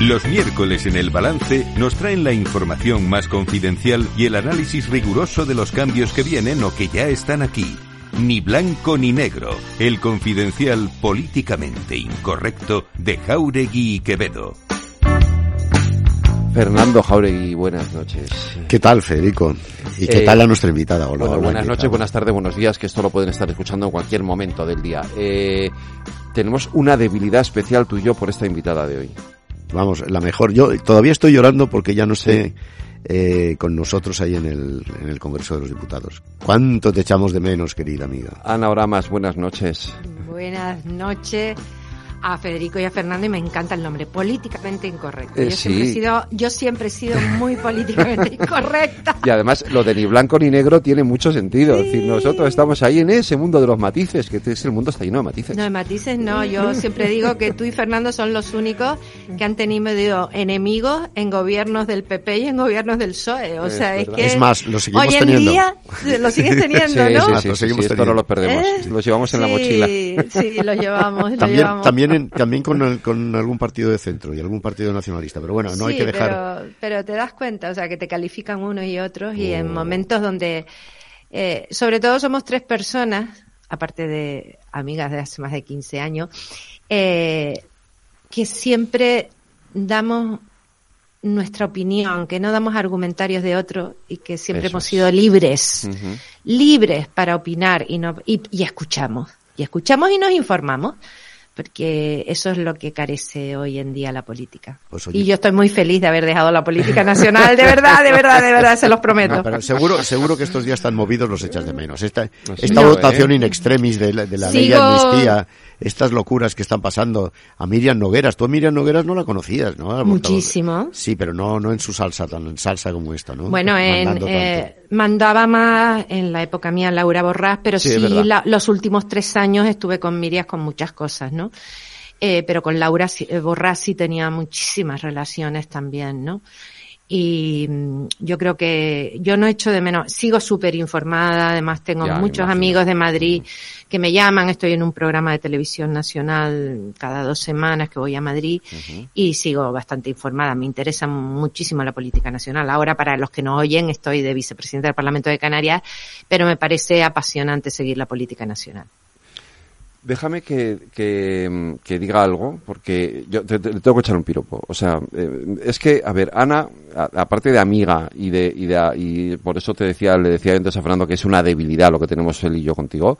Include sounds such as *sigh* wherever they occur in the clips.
Los miércoles en el balance nos traen la información más confidencial y el análisis riguroso de los cambios que vienen o que ya están aquí. Ni blanco ni negro, el confidencial políticamente incorrecto de Jauregui y Quevedo. Fernando Jauregui, buenas noches. ¿Qué tal, Federico? ¿Y qué Eh, tal a nuestra invitada? Hola, Bueno, hola, buenas ¿qué noches, tal? buenas tardes, buenos días, que esto lo pueden estar escuchando en cualquier momento del día. Eh, tenemos una debilidad especial tú y yo por esta invitada de hoy. Vamos, la mejor. Yo todavía estoy llorando porque ya no sé eh, con nosotros ahí en el, en el Congreso de los Diputados. ¿Cuánto te echamos de menos, querida amiga? Ana Oramas, buenas noches. Buenas noches a Federico y a Fernando y me encanta el nombre, políticamente incorrecto. Eh, yo, siempre he sí. sido, yo siempre he sido muy *laughs* políticamente incorrecta. Y además, lo de ni blanco ni negro tiene mucho sentido. Es decir, nosotros estamos ahí en ese mundo de los matices, que es el mundo está lleno de matices. No, de matices no, yo *laughs* siempre digo que tú y Fernando son los únicos que han tenido enemigos en gobiernos del PP y en gobiernos del PSOE. O Es sea, es, que Es más, lo seguimos hoy en teniendo. día lo sigues *laughs* teniendo, Sí, ¿no? sí, sí, lo sí, seguimos sí, esto no teniendo. lo perdemos. ¿Eh? Lo llevamos en la Sí, mochila. Sí, lo llevamos, lo También, llevamos. también, también con, el- con algún partido de centro y algún partido nacionalista. Pero bueno, no hay que dejar. Pero, pero te das cuenta, o sea, que te califican unos y otros y en momentos donde, eh, sobre todo somos tres personas, aparte de amigas de hace más de 15 años, eh, que siempre damos nuestra opinión, que no damos argumentarios de otros y que siempre Eso hemos sido libres, libres para opinar y, no, y, y escuchamos, y escuchamos y nos informamos, porque eso es lo que carece hoy en día la política. Pues, y yo estoy muy feliz de haber dejado la política nacional, de verdad, de verdad, de verdad, se los prometo. No, pero seguro, seguro que estos días están movidos los echas de menos. Esta, sé esta votación ¿eh? in extremis de la, de la ley amnistía, estas locuras que están pasando a Miriam Nogueras. Tú a Miriam Nogueras no la conocías, ¿no? Muchísimo. Sí, pero no, no en su salsa, tan en salsa como esta, ¿no? Bueno, en, eh, mandaba más en la época mía Laura Borrás, pero Sí, la- los últimos tres años estuve con Miriam con muchas cosas, ¿no? Eh, pero con Laura eh, Borrás sí tenía muchísimas relaciones también, ¿no? Y mm, yo creo que yo no echo de menos, sigo súper informada, además tengo Ya, muchos amigos de Madrid que me llaman, estoy en un programa de televisión nacional cada dos semanas que voy a Madrid y sigo bastante informada, me interesa muchísimo la política nacional. Ahora para los que no oyen estoy de vicepresidenta del Parlamento de Canarias, pero me parece apasionante seguir la política nacional. Déjame que, que, que diga algo, porque yo te, te- tengo que echar un piropo. O sea, eh, es que, a ver, Ana, aparte de amiga y de, y de, y por eso te decía, le decía antes a Fernando que es una debilidad lo que tenemos él y yo contigo,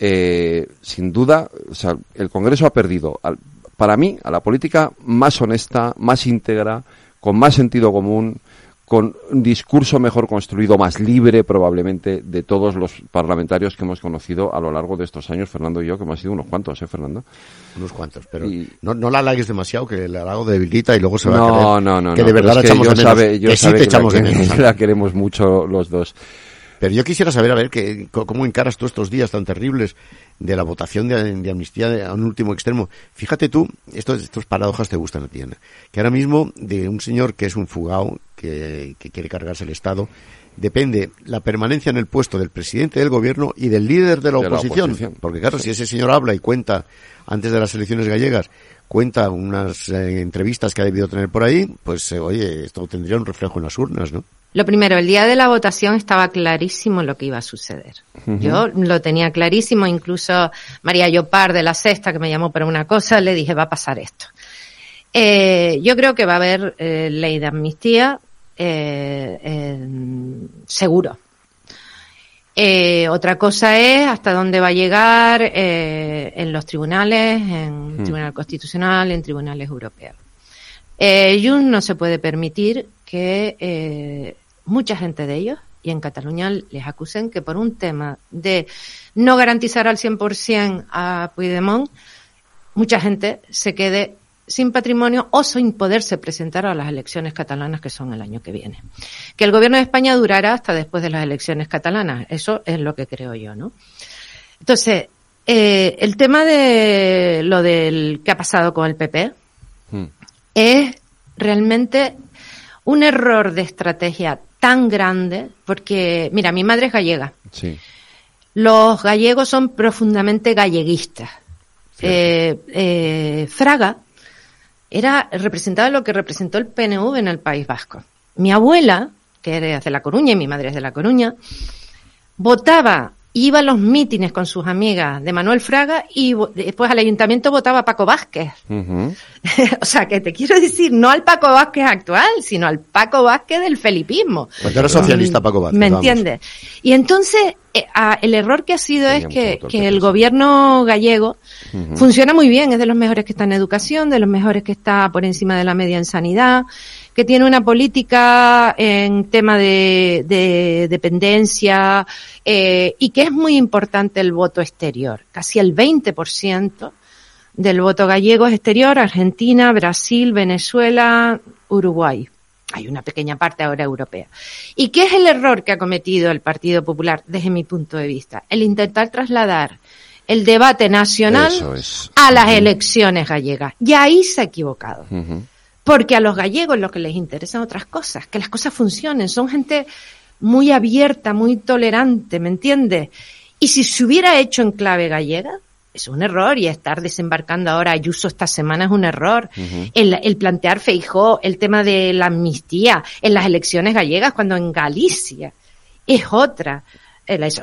eh, sin duda, o sea, el Congreso ha perdido, al- para mí, a la política más honesta, más íntegra, con más sentido común, con un discurso mejor construido, más libre probablemente de todos los parlamentarios que hemos conocido a lo largo de estos años, Fernando y yo, que hemos sido unos cuantos, ¿eh, Fernando? Unos cuantos, pero Y- no, no la halagues demasiado, que la halago debilita y luego se va a creer no, no. que no, de pero verdad es la que echamos de menos. sabe, yo que sí te que la echamos de que- menos. *laughs* la queremos mucho los dos. Pero yo quisiera saber, a ver, que, cómo encaras tú estos días tan terribles de la votación de, de amnistía a un último extremo. Fíjate tú, estos, estos paradojas te gustan a ti, Ana, que ahora mismo de un señor que es un fugao, que, que quiere cargarse el Estado, depende la permanencia en el puesto del presidente del gobierno y del líder de la, De la oposición. oposición. Porque claro, si ese señor habla y cuenta, antes de las elecciones gallegas, cuenta unas eh, entrevistas que ha debido tener por ahí, pues eh, oye, esto tendría un reflejo en las urnas, ¿no? Lo primero, el día de la votación estaba clarísimo lo que iba a suceder. Yo lo tenía clarísimo, incluso María Llopar de la Sexta, que me llamó para una cosa, le dije, va a pasar esto. Eh, yo creo que va a haber eh, ley de amnistía, eh, seguro. Otra cosa es hasta dónde va a llegar en los tribunales, en Tribunal Constitucional, en tribunales europeos. Eh, Junts no se puede permitir que eh, mucha gente de ellos, y en Cataluña les acusen que por un tema de no garantizar al 100% a Puigdemont, mucha gente se quede sin patrimonio o sin poderse presentar a las elecciones catalanas que son el año que viene. Que el gobierno de España durará hasta después de las elecciones catalanas. Eso es lo que creo yo, ¿no? Entonces, eh, el tema de lo del que ha pasado con el PP Hmm. es realmente un error de estrategia tan grande porque, mira, mi madre es gallega. Sí. Los gallegos son profundamente galleguistas. Eh, eh, Fraga era representaba lo que representó el PNV en el País Vasco. Mi abuela, que era de La Coruña y mi madre es de La Coruña, votaba iba a los mítines con sus amigas de Manuel Fraga y después al ayuntamiento votaba a Paco Vázquez. *laughs* o sea, que te quiero decir, no al Paco Vázquez actual, sino al Paco Vázquez del felipismo. Cuando era socialista Paco Vázquez. ¿Me entiendes? Y entonces, eh, el error que ha sido es que, el gobierno gallego funciona muy bien, es de los mejores que está en educación, de los mejores que está por encima de la media en sanidad, que tiene una política en tema de, dependencia eh, y que es muy importante el voto exterior. Casi el 20% del voto gallego es exterior, Argentina, Brasil, Venezuela, Uruguay. Hay una pequeña parte ahora europea. ¿Y qué es el error que ha cometido el Partido Popular desde mi punto de vista? El intentar trasladar el debate nacional a las elecciones gallegas. Y ahí se ha equivocado. Porque a los gallegos lo que les interesan otras cosas, que las cosas funcionen. Son gente muy abierta, muy tolerante, ¿me entiendes? Y si se hubiera hecho en clave gallega, es un error y estar desembarcando ahora Ayuso esta semana es un error. el, plantear Feijó, el tema de la amnistía en las elecciones gallegas, cuando en Galicia es otra.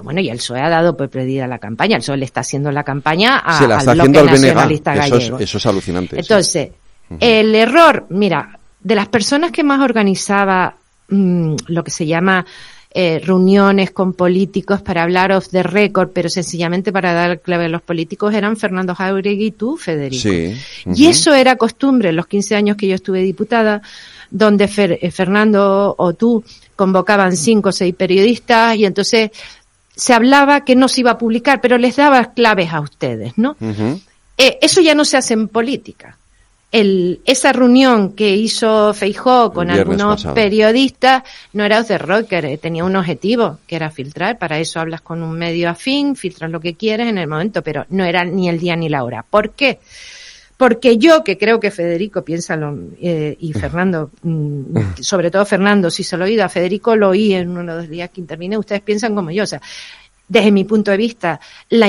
bueno, y el PSOE ha dado por perdida la campaña. El PSOE le está haciendo la campaña a, Se la está al haciendo nacionalista eso Es, eso es alucinante. Entonces, el error, mira, de las personas que más organizaba mm, lo que se llama eh, reuniones con políticos para hablar of the record, pero sencillamente para dar clave a los políticos eran Fernando Jauregui y tú, Federico. Y eso era costumbre en los 15 años que yo estuve diputada, donde eh, Fernando o tú convocaban cinco o seis periodistas y entonces se hablaba que no se iba a publicar, pero les daba claves a ustedes, ¿no? Eh, eso ya no se hace en política el, esa reunión que hizo Feijó con algunos periodistas no era de rocker, eh, tenía un objetivo, que era filtrar. Para eso hablas con un medio afín, filtras lo que quieres en el momento, pero no era ni el día ni la hora. ¿Por qué? Porque yo, que creo que Federico piensa lo, eh, y Fernando, mm, sobre todo Fernando, si se lo he oído a Federico, lo oí en uno de los días que intervine, ustedes piensan como yo. O sea, desde mi punto de vista, la,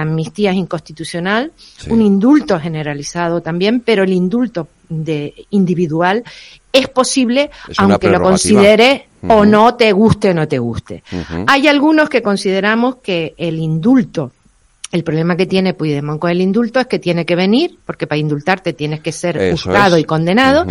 amnistía es inconstitucional, un indulto generalizado también, pero el indulto de individual es posible aunque lo considere o no te guste o no te guste. Hay algunos que consideramos que el indulto el problema que tiene Puigdemont con el indulto es que tiene que venir, porque para indultarte tienes que ser juzgado y condenado,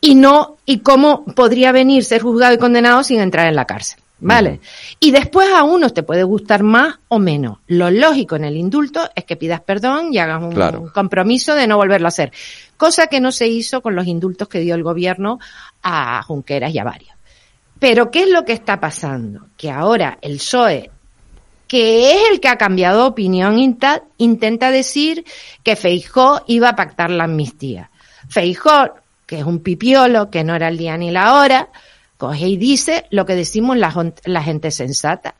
y no, y cómo podría venir ser juzgado y condenado sin entrar en la cárcel. ¿Vale? Y después a unos te puede gustar más o menos. Lo lógico en el indulto es que pidas perdón y hagas un, compromiso de no volverlo a hacer. Cosa que no se hizo con los indultos que dio el gobierno a Junqueras y a varios. Pero ¿qué es lo que está pasando? Que ahora el PSOE, que es el que ha cambiado opinión, intenta decir que Feijó iba a pactar la amnistía. Feijó, que es un pipiolo, que no era el día ni la hora, coge y dice lo que decimos la, gente sensata.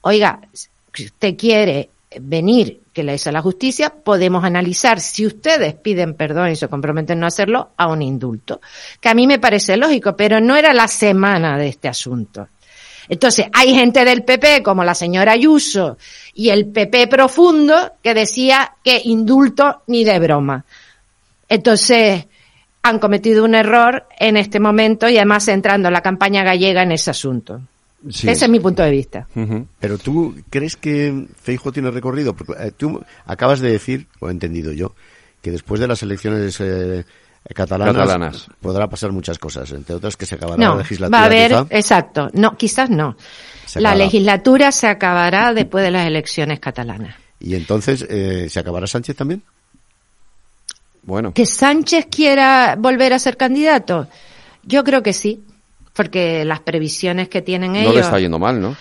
Oiga, si usted quiere venir que le hizo la justicia, podemos analizar si ustedes piden perdón y se comprometen no hacerlo a un indulto. Que a mí me parece lógico, pero no era la semana de este asunto. Entonces, hay gente del PP, como la señora Ayuso, y el PP profundo, que decía que indulto ni de broma. Entonces, han cometido un error en este momento y además entrando la campaña gallega en ese asunto. Ese es mi punto de vista. Pero tú crees que Feijo tiene recorrido, porque eh, tú acabas de decir, o he entendido yo, que después de las elecciones eh, catalanas, podrá pasar muchas cosas, entre otras que se acabará la legislatura. Va a haber, exacto, no, quizás no. La legislatura se acabará después de las elecciones catalanas. ¿Y entonces eh, se acabará Sánchez también? Bueno. ¿Que Sánchez quiera volver a ser candidato? Yo creo que sí, porque las previsiones que tienen ellos... No le está yendo mal, ¿no?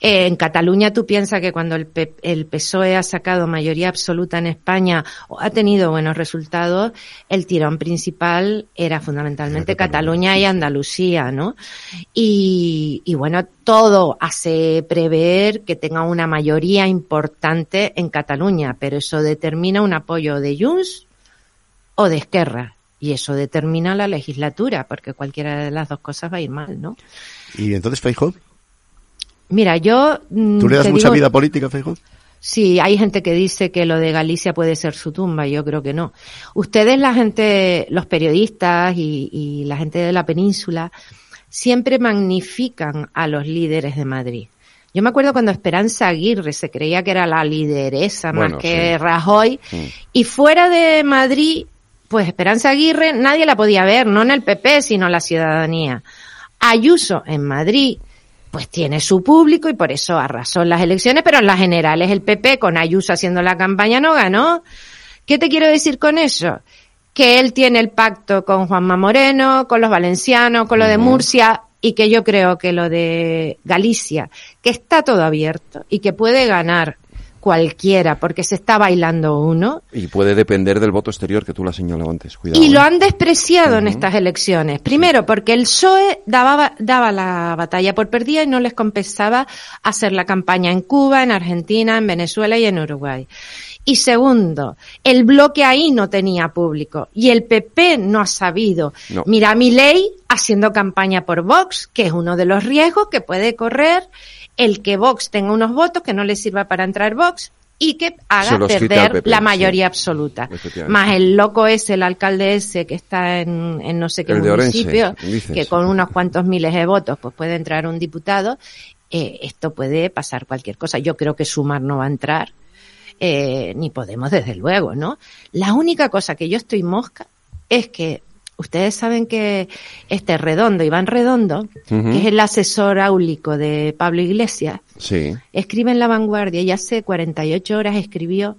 Eh, en Cataluña tú piensas que cuando el, el, PSOE ha sacado mayoría absoluta en España o ha tenido buenos resultados, el tirón principal era fundamentalmente Cataluña y Andalucía, ¿no? Y, y bueno, todo hace prever que tenga una mayoría importante en Cataluña, pero eso determina un apoyo de Junts o de Esquerra. Y eso determina la legislatura, porque cualquiera de las dos cosas va a ir mal, ¿no? ¿Y entonces Feijóo? Mira, yo... Mm, ¿Tú le das mucha vida política a Feijóo? Si hay gente que dice que lo de Galicia puede ser su tumba, yo creo que no. Ustedes, la gente, los periodistas y, y la gente de la península, siempre magnifican a los líderes de Madrid. Yo me acuerdo cuando Esperanza Aguirre se creía que era la lideresa más que sí. Rajoy, Mm. y fuera de Madrid, pues Esperanza Aguirre nadie la podía ver, no en el PP, sino la ciudadanía. Ayuso en Madrid, pues tiene su público y por eso arrasó en las elecciones, pero en las generales el PP con Ayuso haciendo la campaña no ganó. ¿Qué te quiero decir con eso? Que él tiene el pacto con Juanma Moreno, con los valencianos, con lo de Murcia y que yo creo que lo de Galicia, que está todo abierto y que puede ganar cualquiera porque se está bailando uno Y puede depender del voto exterior que tú lo has señalado antes. Cuidado. y lo ¿eh? han despreciado en estas elecciones. Primero, porque el PSOE daba, daba la batalla por perdida y no les compensaba hacer la campaña en Cuba, en Argentina, en Venezuela y en Uruguay. Y segundo, el bloque ahí no tenía público y el PP no ha sabido. No. Mira, mi ley haciendo campaña por Vox, que es uno de los riesgos que puede correr el que Vox tenga unos votos que no le sirva para entrar Vox y que haga perder PP, la sí. mayoría absoluta. Más el loco ese, el alcalde ese que está en, en no sé qué El de Orense, municipio, que con unos cuantos miles de votos pues puede entrar un diputado, eh, esto puede pasar cualquier cosa. Yo creo que Sumar no va a entrar, eh, ni Podemos desde luego, ¿no? La única cosa que yo estoy mosca es que ustedes saben que este Redondo, Iván Redondo, que es el asesor áulico de Pablo Iglesias, Sí. escribe en La Vanguardia y hace 48 horas escribió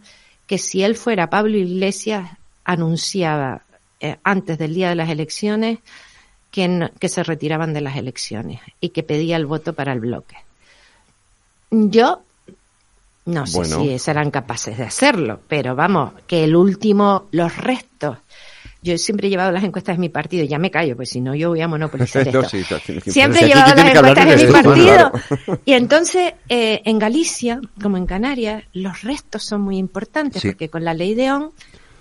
que si él fuera Pablo Iglesias, anunciaba eh, antes del día de las elecciones que, no- que se retiraban de las elecciones y que pedía el voto para el bloque. Yo no sé Bueno. si serán capaces de hacerlo, pero vamos, que el último, los restos. Yo siempre he llevado las encuestas de mi partido, ya me callo, pues si no yo voy a monopolizar *laughs* No, esto. sí, sí. Siempre he llevado las encuestas de mi partido. *laughs* Y entonces, eh, en Galicia, como en Canarias, los restos son muy importantes, Sí. porque con la ley de ON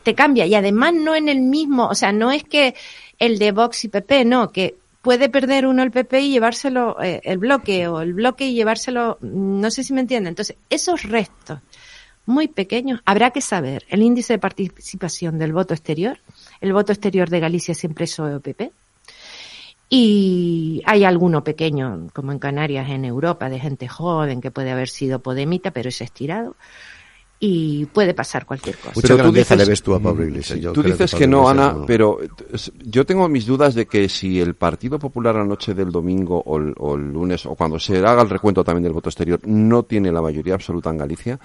te cambia. Y además no en el mismo, o sea, no es que el de Vox y PP, no, que puede perder uno el PP y llevárselo eh, el bloque, o el bloque y llevárselo, mm, no sé si me entienden. Entonces, esos restos muy pequeños, habrá que saber el índice de participación del voto exterior. El voto exterior de Galicia siempre es o PP. Y hay alguno pequeño, como en Canarias, en Europa, de gente joven que puede haber sido podemita, pero es estirado. Y puede pasar cualquier cosa. Mucha Pero tú grandeza dices- le ves tú a Pablo Iglesias. Sí, Yo tú dices que, no, Iglesias Ana, pero eh, yo tengo mis dudas de que si el Partido Popular la noche del domingo o el, o el lunes o cuando se haga el recuento también del voto exterior no tiene la mayoría absoluta en Galicia,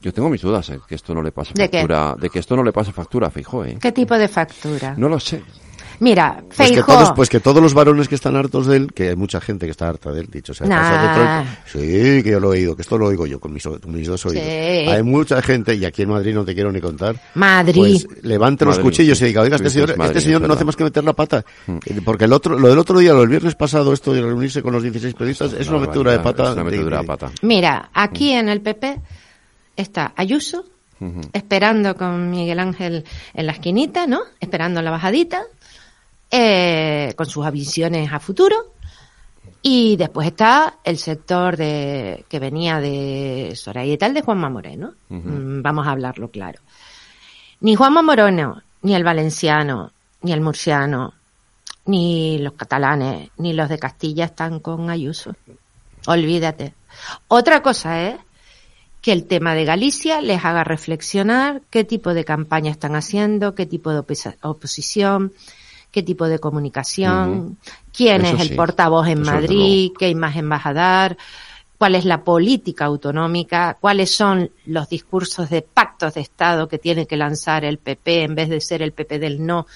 yo tengo mis dudas de que esto no le pase ¿De qué? factura, de que esto no le pase factura a Feijóo, ¿eh? ¿Qué tipo de factura? No lo sé. Mira, Pues que, Feijóo, todos, pues que todos los varones que están hartos de él, que hay mucha gente que está harta de él, dicho sea, Nah. sí, que yo lo he oído, que esto lo oigo yo con mis, con mis dos oídos. Sí. Hay mucha gente, y aquí en Madrid no te quiero ni contar, Madrid. pues levante los cuchillos y diga, oiga, este señor, dices Madrid, este señor no verdad. hace más que meter la pata. Eh, Porque el otro, lo del otro día, lo del viernes pasado, esto de reunirse con los 16 periodistas, es una metedura de pata. Es una metedura de- de pata. Mira, aquí en el PP está Ayuso, esperando con Miguel Ángel en la esquinita, ¿no? Esperando la bajadita, eh, con sus visiones a futuro. Y después está el sector de que venía de Soraya y tal, de Juanma Moreno. Mm, Vamos a hablarlo claro. Ni Juanma Moreno, ni el valenciano, ni el murciano, ni los catalanes, ni los de Castilla están con Ayuso. Olvídate. Otra cosa es que el tema de Galicia les haga reflexionar qué tipo de campaña están haciendo, qué tipo de opos- oposición, qué tipo de comunicación, quién Eso es el sí, portavoz en eso Madrid, qué imagen vas a dar, cuál es la política autonómica, cuáles son los discursos de pactos de Estado que tiene que lanzar el PP en vez de ser el PP del no,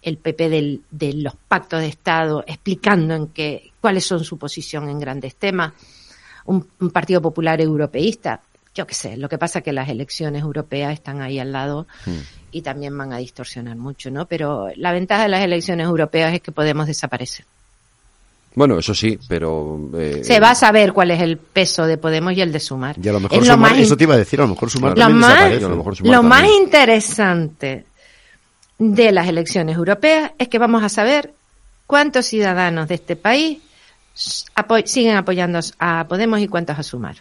el PP del, de los pactos de Estado, explicando en qué, cuáles son su posición en grandes temas. Un, un Partido Popular europeísta, yo qué sé, lo que pasa es que las elecciones europeas están ahí al lado y también van a distorsionar mucho, ¿no? Pero la ventaja de las elecciones europeas es que podemos desaparecer. Bueno, eso sí, pero... eh, Se va a saber cuál es el peso de Podemos y el de Sumar. Y a lo mejor Es lo Sumar- más eso te iba a decir, a lo mejor Sumar lo también más, desaparece. a lo mejor Sumar lo más interesante de las elecciones europeas es que vamos a saber cuántos ciudadanos de este país siguen apoyando a Podemos y cuántos a Sumar.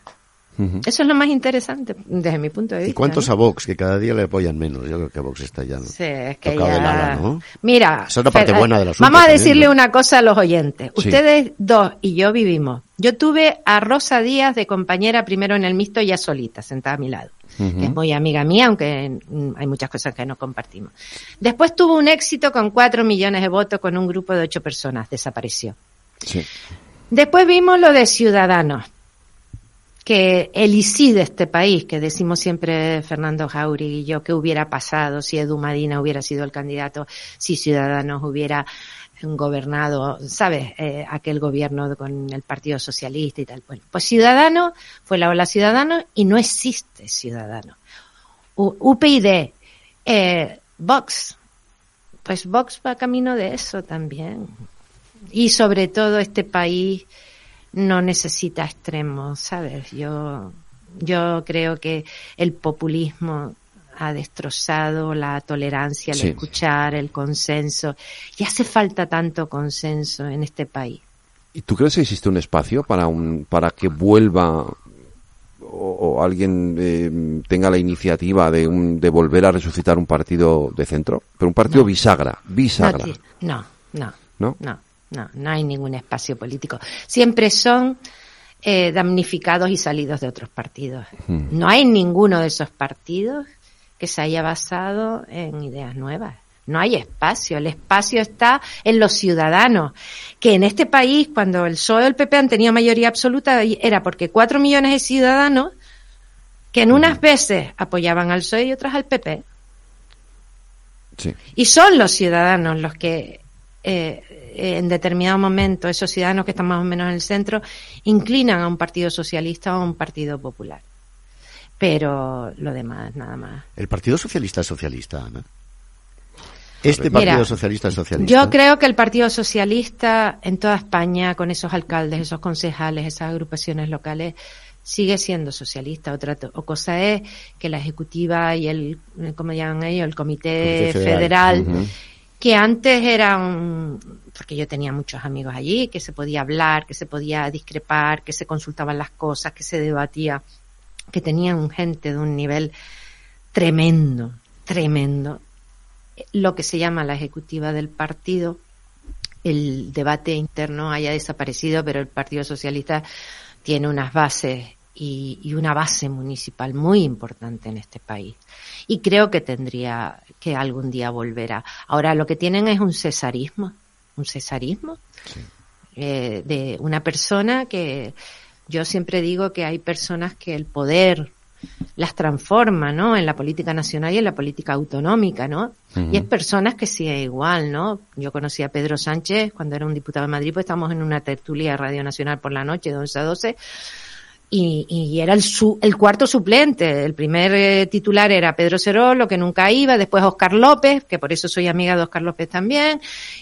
Eso es lo más interesante desde mi punto de vista. ¿Y cuántos ¿no? a Vox? Que cada día le apoyan menos. Yo creo que Vox está ya Sí, es que ya... ala, ¿no? Mira, Esa es parte buena del asunto Vamos a también, decirle ¿no? una cosa a los oyentes. Sí. Ustedes dos y yo vivimos. Yo tuve a Rosa Díaz de compañera primero en el mixto ya solita, sentada a mi lado. que es muy amiga mía, aunque mm, hay muchas cosas que no compartimos. Después tuvo un éxito con cuatro millones de votos con un grupo de ocho personas. Desapareció. Sí. Después vimos lo de Ciudadanos, que el ICI de este país, que decimos siempre Fernando Jauregui y yo, que hubiera pasado si Edu Madina hubiera sido el candidato, si Ciudadanos hubiera gobernado, ¿sabes? Eh, aquel gobierno con el Partido Socialista y tal. Bueno, pues Ciudadanos fue la ola Ciudadanos y no existe Ciudadanos. UPyD, eh, Vox, pues Vox va camino de eso también. Y sobre todo este país no necesita extremos, ¿sabes? Yo, yo creo que el populismo ha destrozado la tolerancia, el Sí. escuchar, el consenso. Y hace falta tanto consenso en este país. ¿Y tú crees que existe un espacio para un para que vuelva o, o alguien eh, tenga la iniciativa de, un- de volver a resucitar un partido de centro? Pero un partido bisagra, bisagra, no, no, ¿no? no, no, no hay ningún espacio político. Siempre son eh, damnificados y salidos de otros partidos. No hay ninguno de esos partidos que se haya basado en ideas nuevas. No hay espacio. El espacio está en los ciudadanos. Que en este país, cuando el PSOE y el PP han tenido mayoría absoluta, era porque cuatro millones de ciudadanos que en unas veces apoyaban al PSOE y otras al PP. Sí. Y son los ciudadanos los que, eh, en determinado momento, esos ciudadanos que están más o menos en el centro, inclinan a un partido socialista o a un partido popular. Pero lo demás, nada más. El Partido Socialista es socialista, Ana. Este Mira, Partido Socialista es socialista. Yo creo que el Partido Socialista en toda España, con esos alcaldes, esos concejales, esas agrupaciones locales, sigue siendo socialista. Otra o cosa es que la ejecutiva y el, ¿cómo llaman ellos? El comité, Comité federal. Que antes era un, porque yo tenía muchos amigos allí, que se podía hablar, que se podía discrepar, que se consultaban las cosas, que se debatía, que tenían gente de un nivel tremendo, tremendo. Lo que se llama la ejecutiva del partido, el debate interno haya desaparecido, pero el Partido Socialista tiene unas bases y, y una base municipal muy importante en este país. Y creo que tendría que algún día volver a. Ahora lo que tienen es un cesarismo, un cesarismo eh, de una persona que yo siempre digo que hay personas que el poder las transforma, ¿no? En la política nacional y en la política autonómica, ¿no? Y es personas que sigue igual, ¿no? Yo conocí a Pedro Sánchez cuando era un diputado de Madrid, pues estábamos en una tertulia de Radio Nacional por la noche, de 11 a 12, y, y era el, su, el cuarto suplente. El primer eh, titular era Pedro Cerolo, que nunca iba, después Oscar López, que por eso soy amiga de Oscar López también,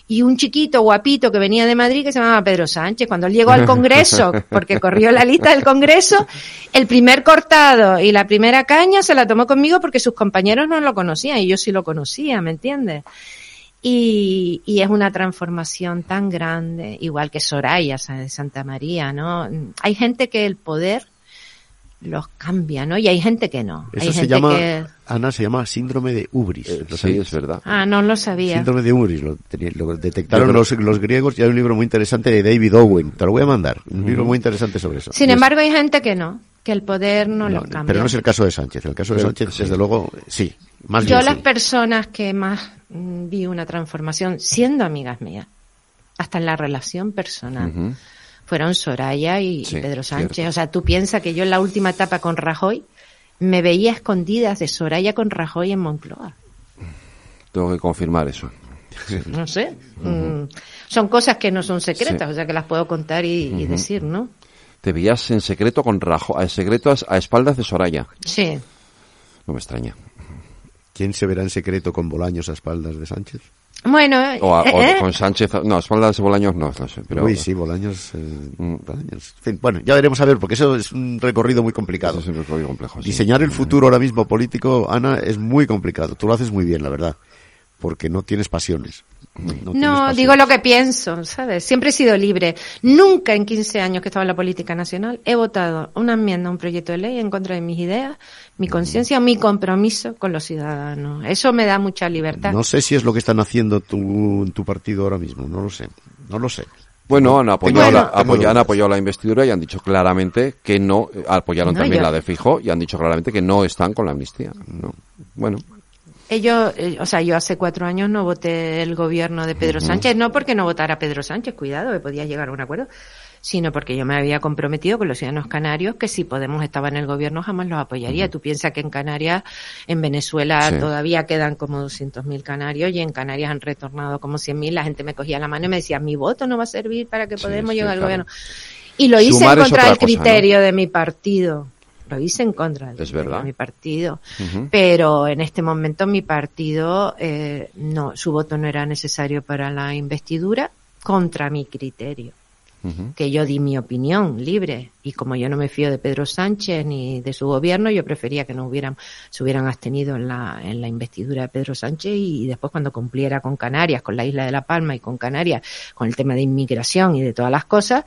y un chiquito guapito que venía de Madrid que se llamaba Pedro Sánchez. Cuando él llegó al Congreso, *laughs* porque corrió la lista del Congreso, el primer cortado y la primera caña se la tomó conmigo porque sus compañeros no lo conocían y yo sí lo conocía, ¿me entiendes? Y, y es una transformación tan grande, igual que Soraya de Santa María, ¿no? Hay gente que el poder los cambia, ¿no? Y hay gente que no. Eso hay se gente llama, que... Ana, se llama síndrome de Ubris. Eh, ¿Lo sí, es verdad. Ah, no lo sabía. Síndrome de Ubris, lo, tenía- lo detectaron los, los griegos y hay un libro muy interesante de David Owen. Te lo voy a mandar. Un libro muy interesante sobre eso. Sin embargo, hay gente que no, que el poder no, no, los cambia. pero no es el caso de Sánchez. El caso de Pero- Sánchez, sí. desde luego, sí. Más Yo bien las sí. personas que más mm, vi una transformación siendo amigas mías, hasta en la relación personal, Ujú. fueron Soraya y, Pedro Sánchez. cierto. O sea, tú piensas que yo en la última etapa con Rajoy me veía escondidas de Soraya con Rajoy en Moncloa. Tengo que confirmar eso. No sé. Mm, son cosas que no son secretas, Sí. o sea que las puedo contar y, y decir, ¿no? Te veías en secreto con Rajo, en secreto a, a espaldas de Soraya. Sí. No me extraña. ¿Quién se verá en secreto con Bolaños a espaldas de Sánchez? Bueno, O, a- o eh, con Sánchez, no, a espaldas de Bolaños no, no sé. Pero, Uy, sí, Bolaños. eh, Mm. Bolaños. En fin, bueno, ya veremos a ver, porque eso es un recorrido muy complicado. Eso es un recorrido complejo. sí. Diseñar el futuro ahora mismo político, Ana, es muy complicado. Tú lo haces muy bien, la verdad. Porque no tienes pasiones. No, digo lo que pienso, ¿sabes? Siempre he sido libre. Nunca en 15 años que estaba en la política nacional he votado una enmienda, un proyecto de ley en contra de mis ideas, mi conciencia, mi compromiso con los ciudadanos. Eso me da mucha libertad. No sé si es lo que están haciendo tu, tu partido ahora mismo, no lo sé, no lo sé. Bueno, han apoyado, la, han apoyado la investidura y han dicho claramente que no, apoyaron también la de Fijo y han dicho claramente que no están con la amnistía. No. Bueno, ellos, eh, o sea, yo hace cuatro años no voté el gobierno de Pedro Sánchez, no porque no votara Pedro Sánchez, cuidado, que podía llegar a un acuerdo, sino porque yo me había comprometido con los ciudadanos canarios que si Podemos estaba en el gobierno jamás los apoyaría. Tú piensas que en Canarias, en Venezuela todavía quedan como 200.000 canarios y en Canarias han retornado como 100.000. La gente me cogía la mano y me decía, mi voto no va a servir para que Podemos llegar al gobierno. Y lo hice en contra del criterio de mi partido lo hice en contra de, mi partido, pero en este momento mi partido eh, no, su voto no era necesario para la investidura contra mi criterio que yo di mi opinión libre y como yo no me fío de Pedro Sánchez ni de su gobierno, yo prefería que no hubieran, se hubieran abstenido en la, en la investidura de Pedro Sánchez y, después cuando cumpliera con Canarias, con la isla de La Palma y con Canarias, con el tema de inmigración y de todas las cosas,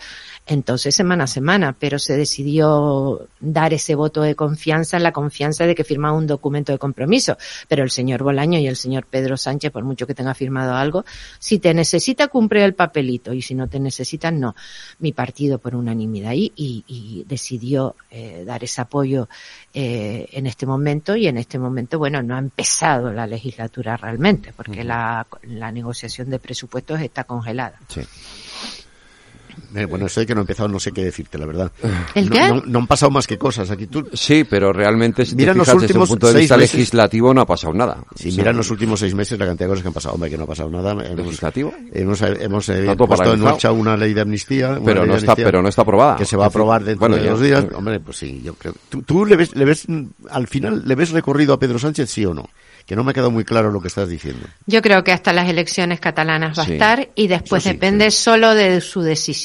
entonces semana a semana, pero se decidió dar ese voto de confianza la confianza de que firmaba un documento de compromiso. Pero el señor Bolaño y el señor Pedro Sánchez, por mucho que tenga firmado algo, si te necesita cumple el papelito y si no te necesitan, no mi partido por unanimidad y, y, decidió eh, dar ese apoyo eh, en este momento y en este momento, bueno, no ha empezado la legislatura realmente porque la, la negociación de presupuestos está congelada. Sí. Eh, bueno, sé que no he empezado, no sé qué decirte, la verdad. *laughs* ¿El no, qué? No, han pasado más que cosas aquí. Tú... Sí, pero realmente, si mira, desde el punto de vista legislativo, no ha pasado nada. Sí, mira en los últimos seis meses la cantidad de cosas que han pasado. Hombre, que no ha pasado nada. ¿Legislativo? Hemos, hemos eh, puesto en marcha una ley de amnistía. Pero no, está, pero no está aprobada. Que se va a aprobar dentro de dos días. Hombre, pues sí, yo creo. ¿Tú, tú le, ves, le ves, al final, le ves recorrido a Pedro Sánchez, sí o no? que no me ha quedado muy claro lo que estás diciendo. Yo creo que hasta las elecciones catalanas va a estar y después depende solo de su decisión.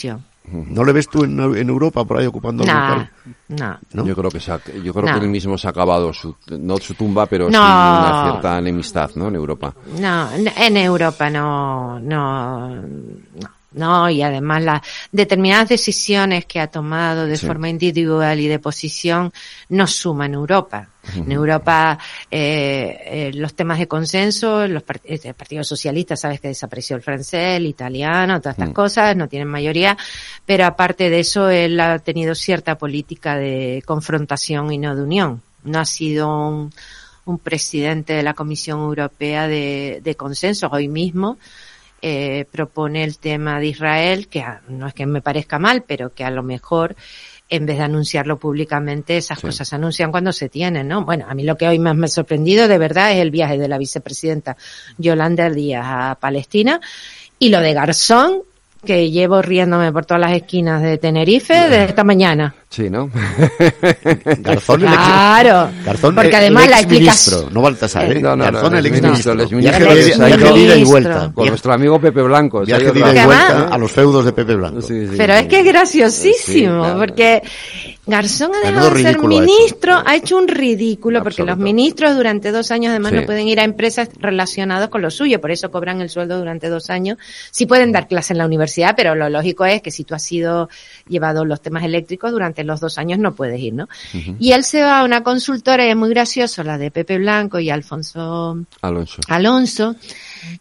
¿No le ves tú en, Europa por ahí ocupando no, no, Yo creo que yo creo que él mismo se ha acabado su, no su tumba, pero sí una cierta enemistad, ¿no? En Europa. No, en Europa no, no, no. ¿No? Y además las determinadas decisiones que ha tomado de forma individual y de posición no suman Europa. En Europa, eh, eh, los temas de consenso, los eh, el Partido Socialista, sabes que desapareció el francés, el italiano, todas estas cosas, no tienen mayoría, pero aparte de eso, él ha tenido cierta política de confrontación y no de unión. No ha sido un, un presidente de la Comisión Europea de, de consenso. Hoy mismo, eh, propone el tema de Israel, que no es que me parezca mal, pero que a lo mejor en vez de anunciarlo públicamente, esas cosas se anuncian cuando se tienen, ¿no? Bueno, a mí lo que hoy más me ha sorprendido de verdad es el viaje de la vicepresidenta Yolanda Díaz a Palestina y lo de Garzón, que llevo riéndome por todas las esquinas de Tenerife desde esta mañana. Sí, ¿no? *laughs* Garzón claro. Garzón porque además la explicación. No Baltasar, ¿eh? No, no, Garzón el exministro. El exministro de ida y vuelta. Con nuestro amigo Pepe Blanco. Viaje de ida y vuelta a los feudos de Pepe Blanco. Pero es que es graciosísimo, porque Garzón además de ser ministro ha hecho. un ridículo, porque los ministros durante dos años además no pueden ir a empresas relacionadas con lo suyo, por eso cobran el sueldo durante dos años. Sí pueden dar clase en la universidad, pero lo lógico es que si tú has sido llevado los temas eléctricos durante los dos años no puedes ir, ¿no? Y él se va a una consultora y es muy gracioso, la de Pepe Blanco y Alfonso Alonso, Alonso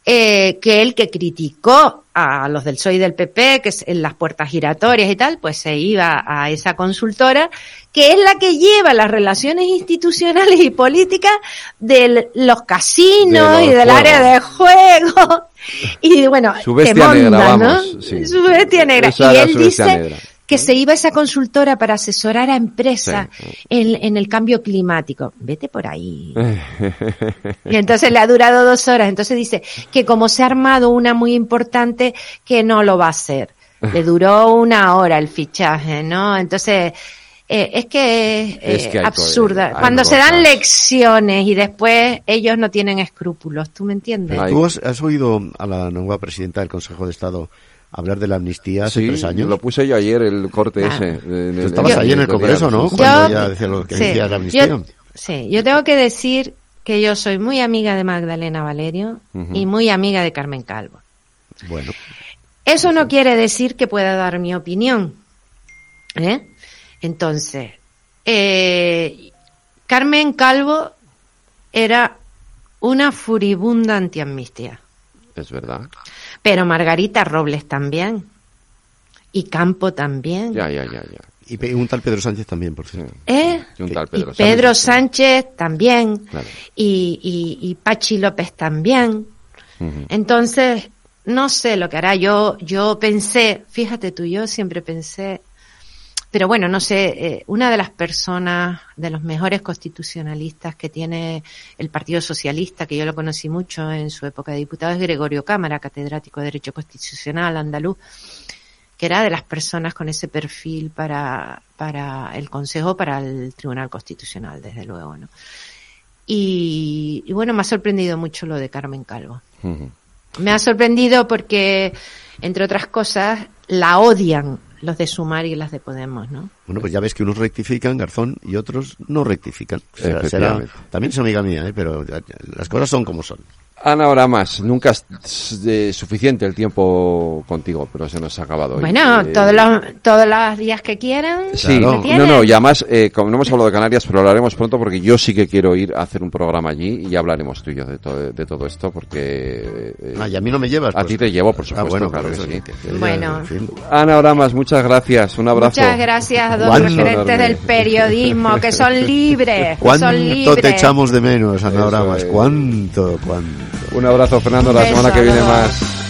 eh, que él que criticó a los del PSOE y del PP, que es en las puertas giratorias y tal, pues se iba a esa consultora, que es la que lleva las relaciones institucionales y políticas de los casinos y del área de juego. *laughs* Y bueno, su bestia negra, ¿no? Su bestia negra. y él dice que se iba esa consultora para asesorar a empresas en, el cambio climático. Vete por ahí. *laughs* y entonces le ha durado dos horas. Entonces dice que como se ha armado una muy importante, que no lo va a hacer. Le duró una hora el fichaje, ¿no? Entonces, eh, es que es, absurda. Cuando se dan lecciones y después ellos no tienen escrúpulos, ¿tú me entiendes? ¿Tú has oído a la nueva presidenta del Consejo de Estado hablar de la amnistía hace tres años. lo puse yo ayer, el corte ah. ese. Tú estabas ahí en el Congreso, ¿no? Cuando ya decía lo que decía la amnistía. sí, yo tengo que decir que yo soy muy amiga de Magdalena Valerio y muy amiga de Carmen Calvo. Bueno. Eso no quiere decir que pueda dar mi opinión. ¿eh? Entonces, eh, Carmen Calvo era una furibunda antiamnistía. Es verdad. Pero Margarita Robles también. Y Campo también. Ya, ya, ya, ya. Y un tal Pedro Sánchez también, por cierto. ¿Eh? Y un tal Y Pedro Sánchez. Sánchez también. Claro. Y, y, y Pachi López también. Entonces, no sé lo que hará. Yo, yo pensé, fíjate tú, yo siempre pensé, pero bueno, no sé, eh, una de las personas, de los mejores constitucionalistas que tiene el Partido Socialista, que yo lo conocí mucho en su época de diputado, es Gregorio Cámara, catedrático de Derecho Constitucional andaluz, que era de las personas con ese perfil para, para el Consejo, para el Tribunal Constitucional, desde luego, ¿no? Y, y bueno, me ha sorprendido mucho lo de Carmen Calvo. Me ha sorprendido porque, entre otras cosas, la odian los de Sumar y las de Podemos, ¿no? Bueno, pues ya ves que unos rectifican, Garzón, y otros no rectifican. O sea, será, también es amiga mía, ¿eh? pero ya- ya, las cosas son como son. Ana, ahora más. Nunca es eh, suficiente el tiempo contigo, pero se nos ha acabado. hoy. Bueno, Eh, todos los, todos los días que quieran. Sí, Claro. ¿me no, no, y además, eh, como no hemos hablado de Canarias, pero hablaremos pronto porque yo sí que quiero ir a hacer un programa allí y ya hablaremos tú y yo de, todo de todo esto porque... eh, Ah, y a mí no me llevas. A pues. ti te llevo, por Ah, supuesto, bueno, claro que sí. que- Bueno. en fin. Ana, ahora más, muchas gracias. Un abrazo. Muchas gracias a dos referentes del periodismo que son *laughs* libres. que son ¿Cuánto libres. te echamos de menos, Ana Bramas? ¿Cuánto, cuánto? Un abrazo, Fernando. La semana que viene más.